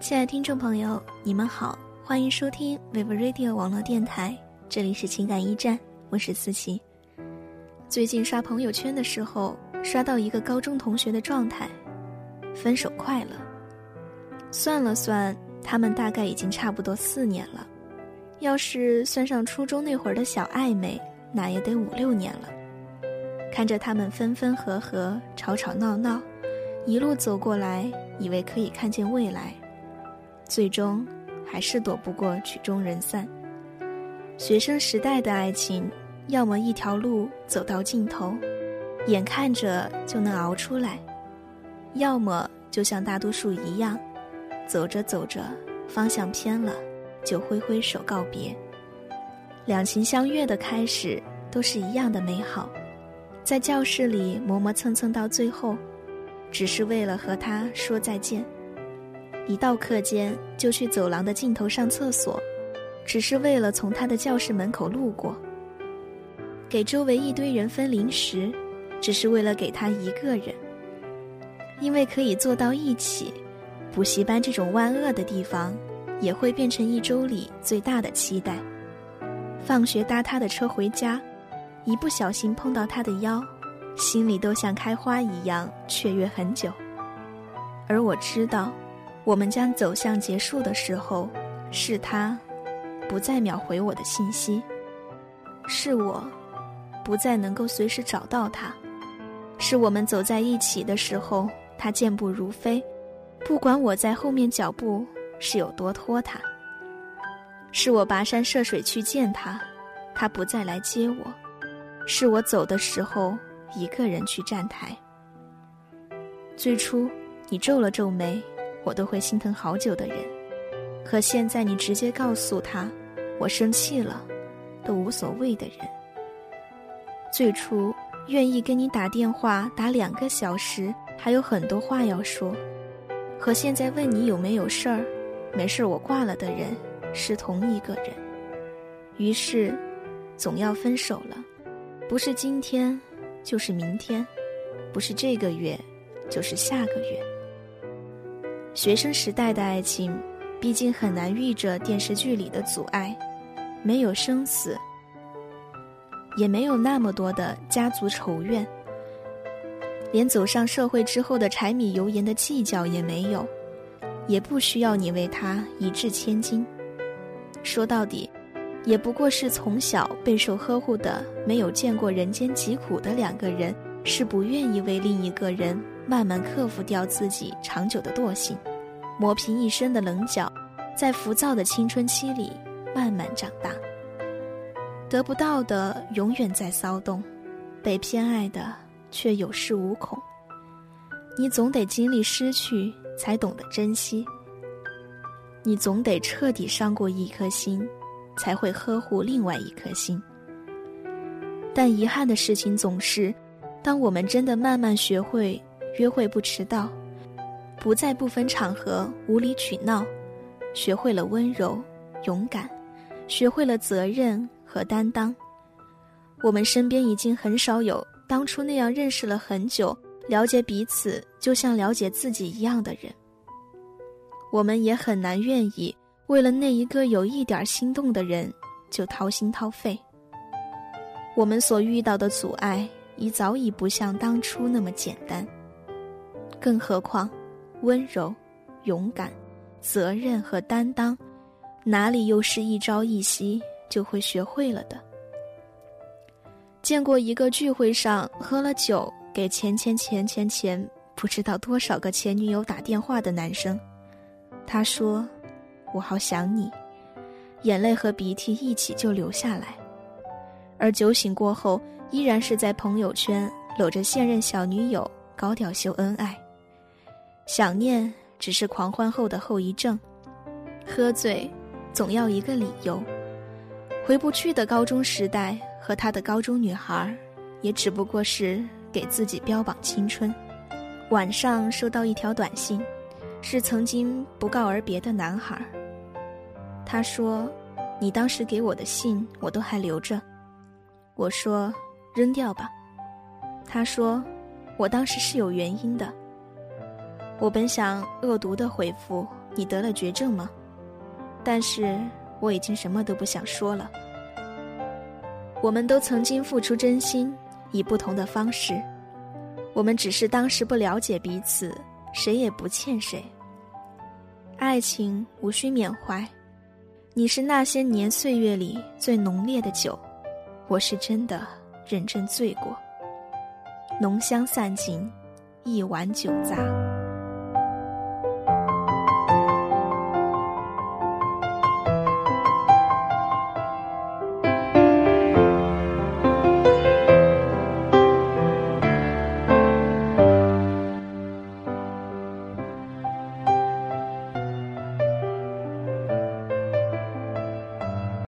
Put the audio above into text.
亲爱的听众朋友，你们好，欢迎收听 Vivo Radio 网络电台，这里是情感驿站，我是思琪。最近刷朋友圈的时候，刷到一个高中同学的状态，分手快乐。算了算，他们大概已经差不多四年了，要是算上初中那会儿的小暧昧，那也得五六年了。看着他们分分合合、吵吵闹闹，一路走过来，以为可以看见未来。最终，还是躲不过曲终人散。学生时代的爱情，要么一条路走到尽头，眼看着就能熬出来；要么就像大多数一样，走着走着方向偏了，就挥挥手告别。两情相悦的开始都是一样的美好，在教室里磨磨蹭蹭到最后，只是为了和他说再见。一到课间就去走廊的尽头上厕所，只是为了从他的教室门口路过。给周围一堆人分零食，只是为了给他一个人。因为可以坐到一起，补习班这种万恶的地方，也会变成一周里最大的期待。放学搭他的车回家，一不小心碰到他的腰，心里都像开花一样雀跃很久。而我知道。我们将走向结束的时候，是他不再秒回我的信息，是我不再能够随时找到他，是我们走在一起的时候，他健步如飞，不管我在后面脚步是有多拖沓，是我跋山涉水去见他，他不再来接我，是我走的时候一个人去站台。最初，你皱了皱眉。我都会心疼好久的人，可现在你直接告诉他我生气了，都无所谓的人。最初愿意跟你打电话打两个小时，还有很多话要说，和现在问你有没有事儿，没事儿我挂了的人是同一个人。于是，总要分手了，不是今天，就是明天，不是这个月，就是下个月。学生时代的爱情，毕竟很难遇着电视剧里的阻碍，没有生死，也没有那么多的家族仇怨，连走上社会之后的柴米油盐的计较也没有，也不需要你为他一掷千金。说到底，也不过是从小备受呵护的、没有见过人间疾苦的两个人，是不愿意为另一个人。慢慢克服掉自己长久的惰性，磨平一身的棱角，在浮躁的青春期里慢慢长大。得不到的永远在骚动，被偏爱的却有恃无恐。你总得经历失去，才懂得珍惜。你总得彻底伤过一颗心，才会呵护另外一颗心。但遗憾的事情总是，当我们真的慢慢学会。约会不迟到，不在不分场合无理取闹，学会了温柔、勇敢，学会了责任和担当。我们身边已经很少有当初那样认识了很久、了解彼此就像了解自己一样的人。我们也很难愿意为了那一个有一点心动的人就掏心掏肺。我们所遇到的阻碍已早已不像当初那么简单。更何况，温柔、勇敢、责任和担当，哪里又是一朝一夕就会学会了的？见过一个聚会上喝了酒，给前前前前前不知道多少个前女友打电话的男生，他说：“我好想你。”眼泪和鼻涕一起就流下来，而酒醒过后，依然是在朋友圈搂着现任小女友高调秀恩爱。想念只是狂欢后的后遗症，喝醉总要一个理由。回不去的高中时代和他的高中女孩，也只不过是给自己标榜青春。晚上收到一条短信，是曾经不告而别的男孩。他说：“你当时给我的信，我都还留着。”我说：“扔掉吧。”他说：“我当时是有原因的。”我本想恶毒的回复：“你得了绝症吗？”但是我已经什么都不想说了。我们都曾经付出真心，以不同的方式。我们只是当时不了解彼此，谁也不欠谁。爱情无需缅怀，你是那些年岁月里最浓烈的酒，我是真的认真醉过。浓香散尽，一碗酒砸。